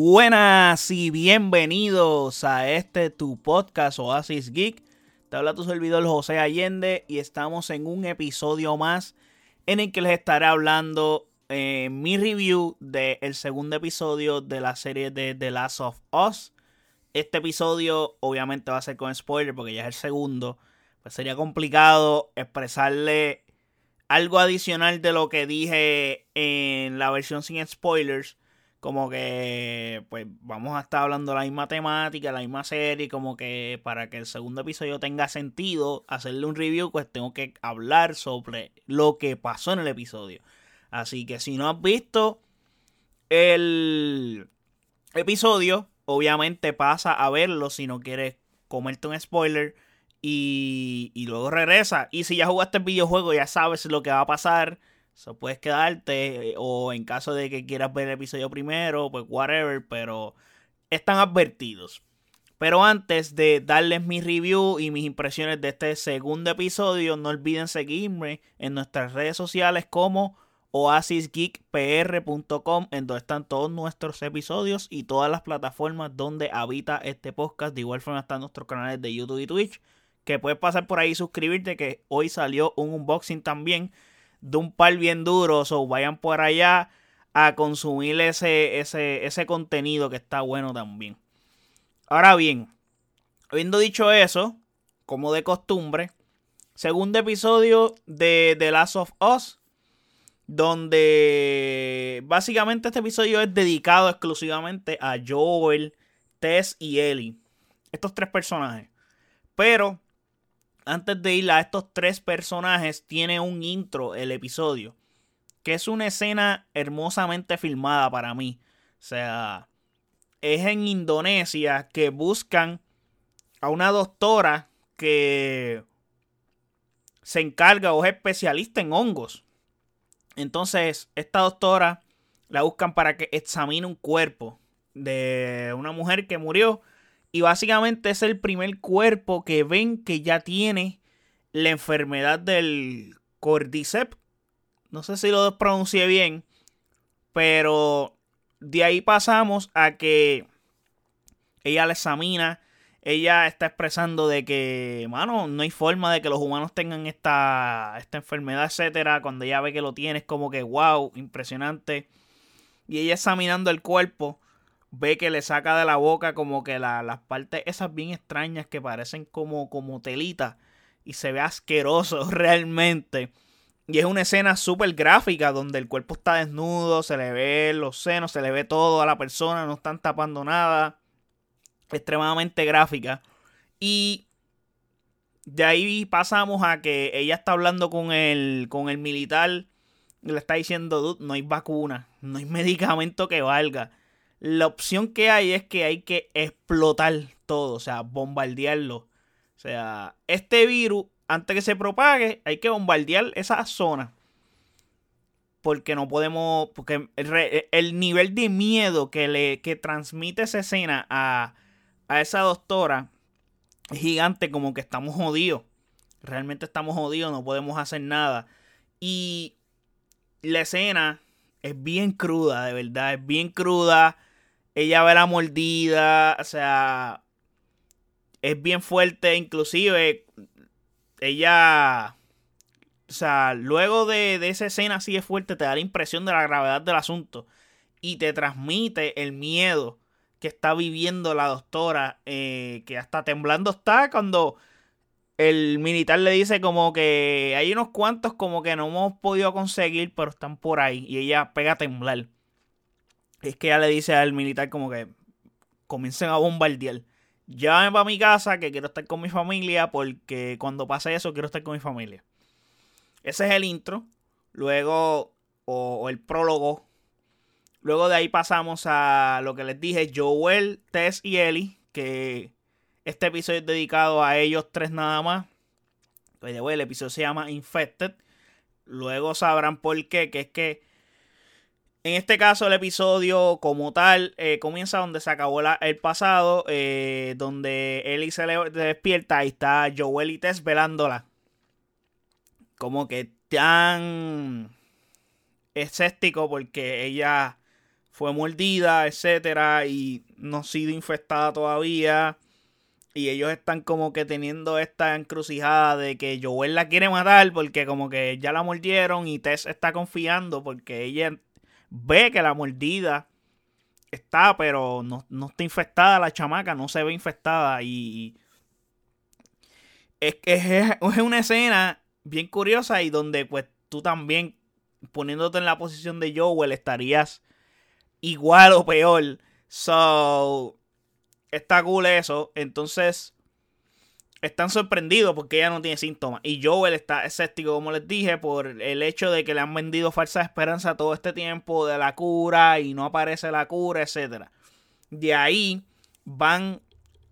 Buenas y bienvenidos a este tu podcast Oasis Geek. Te habla tu servidor José Allende y estamos en un episodio más en el que les estaré hablando eh, mi review del segundo episodio de la serie de The Last of Us. Este episodio obviamente va a ser con spoiler porque ya es el segundo. Pues sería complicado expresarle algo adicional de lo que dije en la versión sin spoilers como que pues vamos a estar hablando la misma temática, la misma serie, como que para que el segundo episodio tenga sentido, hacerle un review, pues tengo que hablar sobre lo que pasó en el episodio. Así que si no has visto el episodio, obviamente pasa a verlo si no quieres comerte un spoiler y, y luego regresa. Y si ya jugaste el videojuego, ya sabes lo que va a pasar So, puedes quedarte, eh, o en caso de que quieras ver el episodio primero, pues whatever, pero están advertidos. Pero antes de darles mi review y mis impresiones de este segundo episodio, no olviden seguirme en nuestras redes sociales como oasisgeekpr.com, en donde están todos nuestros episodios y todas las plataformas donde habita este podcast. De igual forma están nuestros canales de YouTube y Twitch, que puedes pasar por ahí y suscribirte, que hoy salió un unboxing también de un par bien duro. O vayan por allá a consumir ese, ese, ese contenido que está bueno también. Ahora bien, habiendo dicho eso, como de costumbre, segundo episodio de The Last of Us, donde básicamente este episodio es dedicado exclusivamente a Joel, Tess y Ellie. Estos tres personajes. Pero antes de ir a estos tres personajes, tiene un intro el episodio. Que es una escena hermosamente filmada para mí. O sea, es en Indonesia que buscan a una doctora que se encarga o es especialista en hongos. Entonces, esta doctora la buscan para que examine un cuerpo de una mujer que murió y básicamente es el primer cuerpo que ven que ya tiene la enfermedad del Cordyceps. No sé si lo pronuncié bien. Pero de ahí pasamos a que ella la examina. Ella está expresando de que, mano, no hay forma de que los humanos tengan esta, esta enfermedad, etcétera. Cuando ella ve que lo tiene, es como que, wow, impresionante. Y ella examinando el cuerpo ve que le saca de la boca como que las partes esas bien extrañas que parecen como, como telita y se ve asqueroso realmente. Y es una escena súper gráfica donde el cuerpo está desnudo, se le ve los senos, se le ve todo a la persona, no están tapando nada. Extremadamente gráfica. Y de ahí pasamos a que ella está hablando con el, con el militar. Y le está diciendo, no hay vacuna, no hay medicamento que valga la opción que hay es que hay que explotar todo, o sea, bombardearlo. O sea, este virus, antes que se propague, hay que bombardear esa zona. Porque no podemos, porque el, nivel de miedo que le que transmite esa escena a, a esa doctora es gigante, como que estamos jodidos. Realmente estamos jodidos, no podemos hacer nada. Y la escena es bien cruda, de verdad, es bien cruda ella ve la mordida, o sea, es bien fuerte, inclusive ella, o sea, luego de, esa escena así de fuerte, te da la impresión de la gravedad del asunto y te transmite el miedo que está viviendo la doctora, eh, que hasta temblando está cuando el militar le dice como que hay unos cuantos como que no hemos podido conseguir, pero están por ahí y ella pega a temblar es que ella le dice al militar como que comiencen a bombardear. Llámame para mi casa que quiero estar con mi familia porque cuando pase eso quiero estar con mi familia. Ese es el intro. Luego, o, el prólogo. Luego de ahí pasamos a lo que les dije, Joel, Tess y Ellie, que este episodio es dedicado a ellos tres nada más. El episodio se llama Infected. Luego sabrán por qué, que es que en este caso, el episodio como tal eh, comienza donde se acabó el pasado, eh, donde Ellie se le despierta y está Joel y Tess velándola. Como que tan escéptico porque ella fue mordida, etcétera, y no ha sido infestada todavía. Y ellos están como que teniendo esta encrucijada de que Joel la quiere matar porque como que ya la mordieron y Tess está confiando porque ella ve que la mordida está, pero no, está infestada la chamaca, no se ve infestada y es, es, es una escena bien curiosa y donde pues tú también poniéndote en la posición de Joel estarías igual o peor. So, está cool eso. Entonces, están sorprendidos porque ella no tiene síntomas. Y Joel está escéptico, como les dije, por el hecho de que le han vendido falsa esperanza todo este tiempo de la cura y no aparece la cura, etc. De ahí van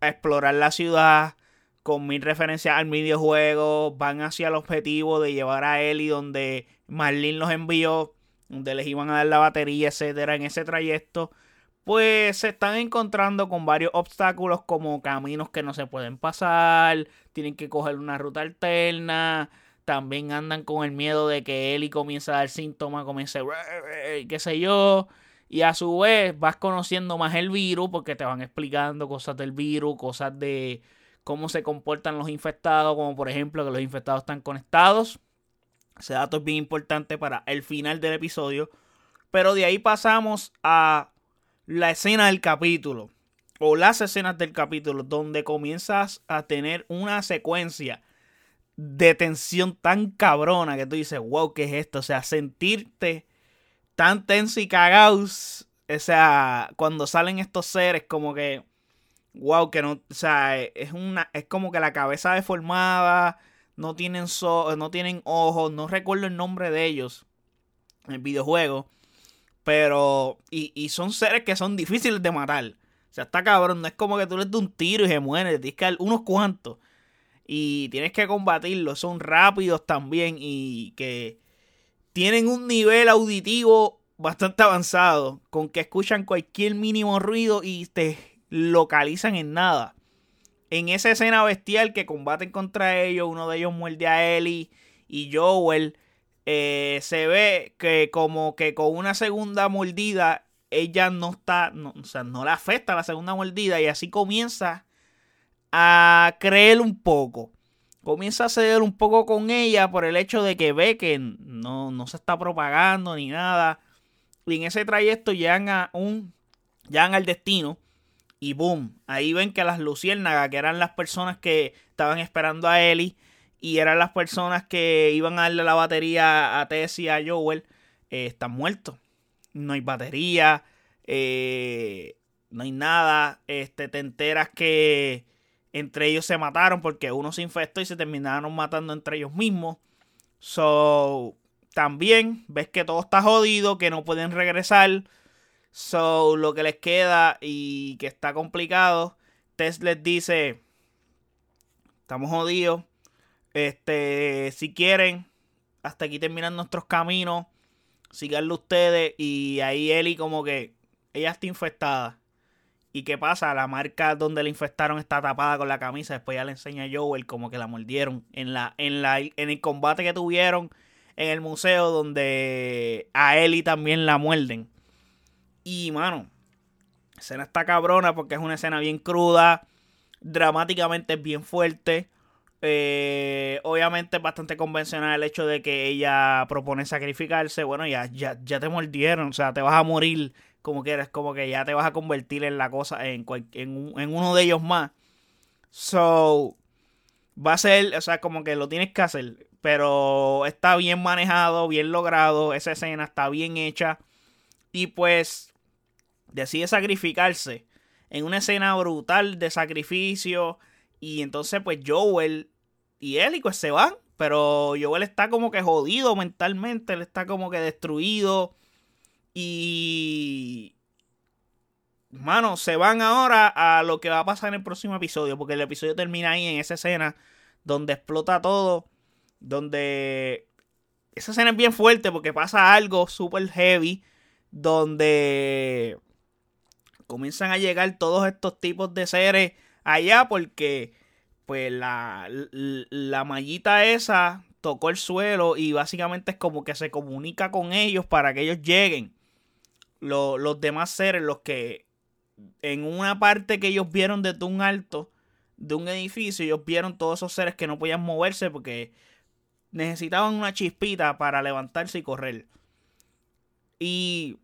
a explorar la ciudad con mil referencias al videojuego. Van hacia el objetivo de llevar a Ellie donde Marlene los envió, donde les iban a dar la batería, etcétera, en ese trayecto pues se están encontrando con varios obstáculos como caminos que no se pueden pasar, tienen que coger una ruta alterna, también andan con el miedo de que Eli comience a dar síntomas, comience, qué sé yo, y a su vez vas conociendo más el virus porque te van explicando cosas del virus, cosas de cómo se comportan los infectados, como por ejemplo que los infectados están conectados. Ese dato es bien importante para el final del episodio. Pero de ahí pasamos a la escena del capítulo o las escenas del capítulo donde comienzas a tener una secuencia de tensión tan cabrona que tú dices, wow, ¿qué es esto? O sea, sentirte tan tenso y cagados. O sea, cuando salen estos seres como que, wow, que no, o sea, es una, es como que la cabeza deformada, no tienen, no tienen ojos, no recuerdo el nombre de ellos en el videojuego. Pero, y, son seres que son difíciles de matar. O sea, está cabrón. No es como que tú les das un tiro y se muere. Tienes que dar unos cuantos. Y tienes que combatirlos. Son rápidos también. Y que tienen un nivel auditivo bastante avanzado. Con que escuchan cualquier mínimo ruido y te localizan en nada. En esa escena bestial que combaten contra ellos, uno de ellos muerde a Ellie y Joel eh, se ve que como que con una segunda mordida ella no está, o sea, no le afecta la segunda mordida y así comienza a creer un poco. Comienza a ceder un poco con ella por el hecho de que ve que no, no se está propagando ni nada. Y en ese trayecto llegan a un. llegan al destino. Y boom. Ahí ven que las luciérnagas, que eran las personas que estaban esperando a Ellie, y eran las personas que iban a darle la batería a Tess y a Joel, eh, están muertos. No hay batería, eh, no hay nada. Este, te enteras que entre ellos se mataron porque uno se infectó y se terminaron matando entre ellos mismos. So, también ves que todo está jodido, que no pueden regresar. So, lo que les queda y que está complicado, Tess les dice, estamos jodidos este, si quieren, hasta aquí terminan nuestros caminos. Síganlo ustedes. Y ahí Eli como que ella está infectada. ¿Y qué pasa? La marca donde la infectaron está tapada con la camisa. Después ya le enseña a Joel como que la mordieron. En, la, en, la, en el combate que tuvieron en el museo donde a Eli también la muerden. Y mano, escena está cabrona porque es una escena bien cruda. Dramáticamente es bien fuerte. Eh, obviamente es bastante convencional el hecho de que ella propone sacrificarse. Bueno, ya, ya, ya te mordieron, o sea, te vas a morir como quieras, como que ya te vas a convertir en la cosa, en, en, uno de ellos más. So, va a ser, o sea, como que lo tienes que hacer. Pero está bien manejado, bien logrado. Esa escena está bien hecha. Y pues decide sacrificarse en una escena brutal de sacrificio. Y entonces, pues Joel y y pues se van. Pero Joel está como que jodido mentalmente, él está como que destruido. Y... Mano, se van ahora a lo que va a pasar en el próximo episodio. Porque el episodio termina ahí en esa escena donde explota todo. Donde... Esa escena es bien fuerte porque pasa algo súper heavy. Donde comienzan a llegar todos estos tipos de seres allá porque pues la, la mallita esa tocó el suelo y básicamente es como que se comunica con ellos para que ellos lleguen. los demás seres, los que en una parte que ellos vieron desde un alto de un edificio, ellos vieron todos esos seres que no podían moverse porque necesitaban una chispita para levantarse y correr. Y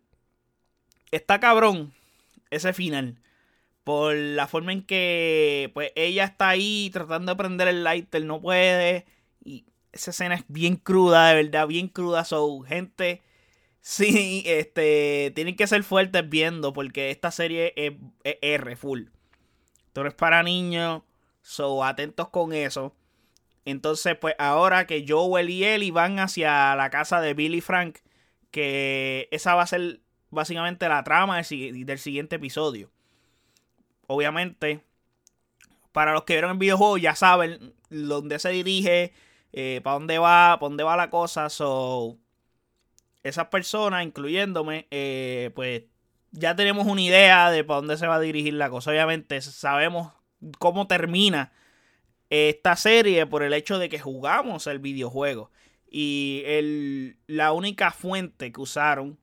está cabrón ese final. Por la forma en que pues ella está ahí tratando de prender el lighter, no puede. Y esa escena es bien cruda, de verdad, bien cruda. So, gente, sí, este, tienen que ser fuertes viendo porque esta serie es, R, full. Esto no es para niños, so, atentos con eso. Entonces, pues ahora que Joel y Ellie van hacia la casa de Billy Frank, que esa va a ser básicamente la trama del, siguiente episodio. Obviamente, para los que vieron el videojuego ya saben dónde se dirige, eh, para dónde va, para dónde va la cosa. So, esas personas, incluyéndome, eh, pues ya tenemos una idea de para dónde se va a dirigir la cosa. Obviamente sabemos cómo termina esta serie por el hecho de que jugamos el videojuego. Y el, la única fuente que usaron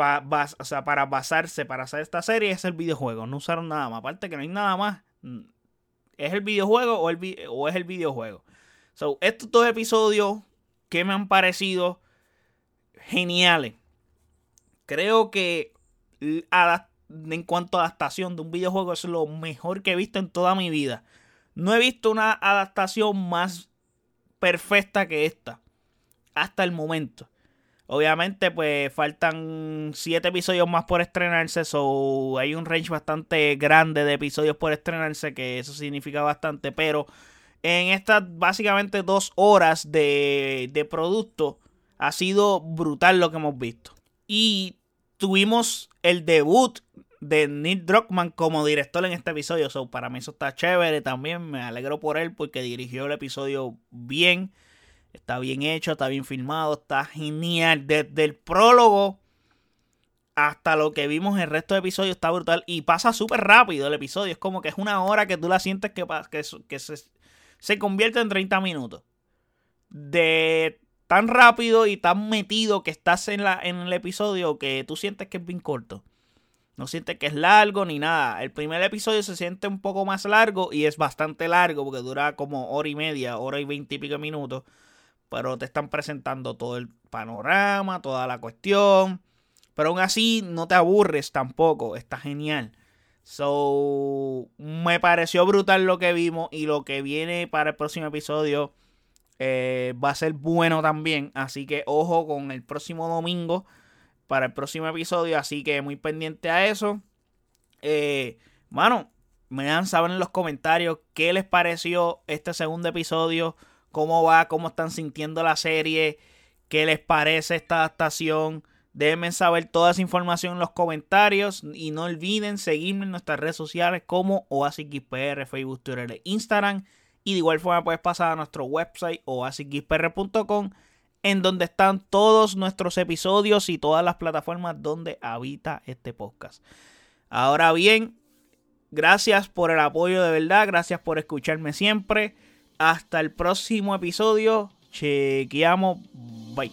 para basarse para hacer esta serie es el videojuego. No usaron nada más. Aparte que no hay nada más. Mm, ¿Es el videojuego o, el, o es el videojuego? Estos dos episodios que me han parecido geniales. Creo que en cuanto a adaptación de un videojuego es lo mejor que he visto en toda mi vida. No he visto una adaptación más perfecta que esta. Hasta el momento. Obviamente, pues faltan 7 episodios más por estrenarse. So hay un range bastante grande de episodios por estrenarse. Que eso significa bastante. Pero en estas básicamente dos horas de, de producto. Ha sido brutal lo que hemos visto. Y tuvimos el debut de Neil Druckmann como director en este episodio. So, para mí eso está chévere también. Me alegro por él porque dirigió el episodio bien. Está bien hecho, está bien filmado, está genial. Desde el prólogo hasta lo que vimos el resto de episodios está brutal. Y pasa súper rápido el episodio. Es como que es una hora que tú la sientes que, que, que se, se convierte en 30 minutos. De tan rápido y tan metido que estás en, la, en el episodio que tú sientes que es bien corto. No sientes que es largo ni nada. El primer episodio se siente un poco más largo y es bastante largo porque dura como hora y media, hora y veinte y pico minutos. Pero te están presentando todo el panorama, toda la cuestión. Pero aún así no te aburres tampoco. Está genial. So, me pareció brutal lo que vimos y lo que viene para el próximo episodio eh, va a ser bueno también. Así que ojo con el próximo domingo para el próximo episodio. Así que muy pendiente a eso. Eh, mano, me dan saber en los comentarios qué les pareció este segundo episodio. Cómo va, cómo están sintiendo la serie. Qué les parece esta adaptación. Déjenme saber toda esa información en los comentarios. Y no olviden seguirme en nuestras redes sociales como OasisXPR, Facebook, Twitter e Instagram. Y de igual forma puedes pasar a nuestro website oasisxpr.com en donde están todos nuestros episodios y todas las plataformas donde habita este podcast. Ahora bien, gracias por el apoyo de verdad, gracias por escucharme siempre. Hasta el próximo episodio. Chequeamos. Bye.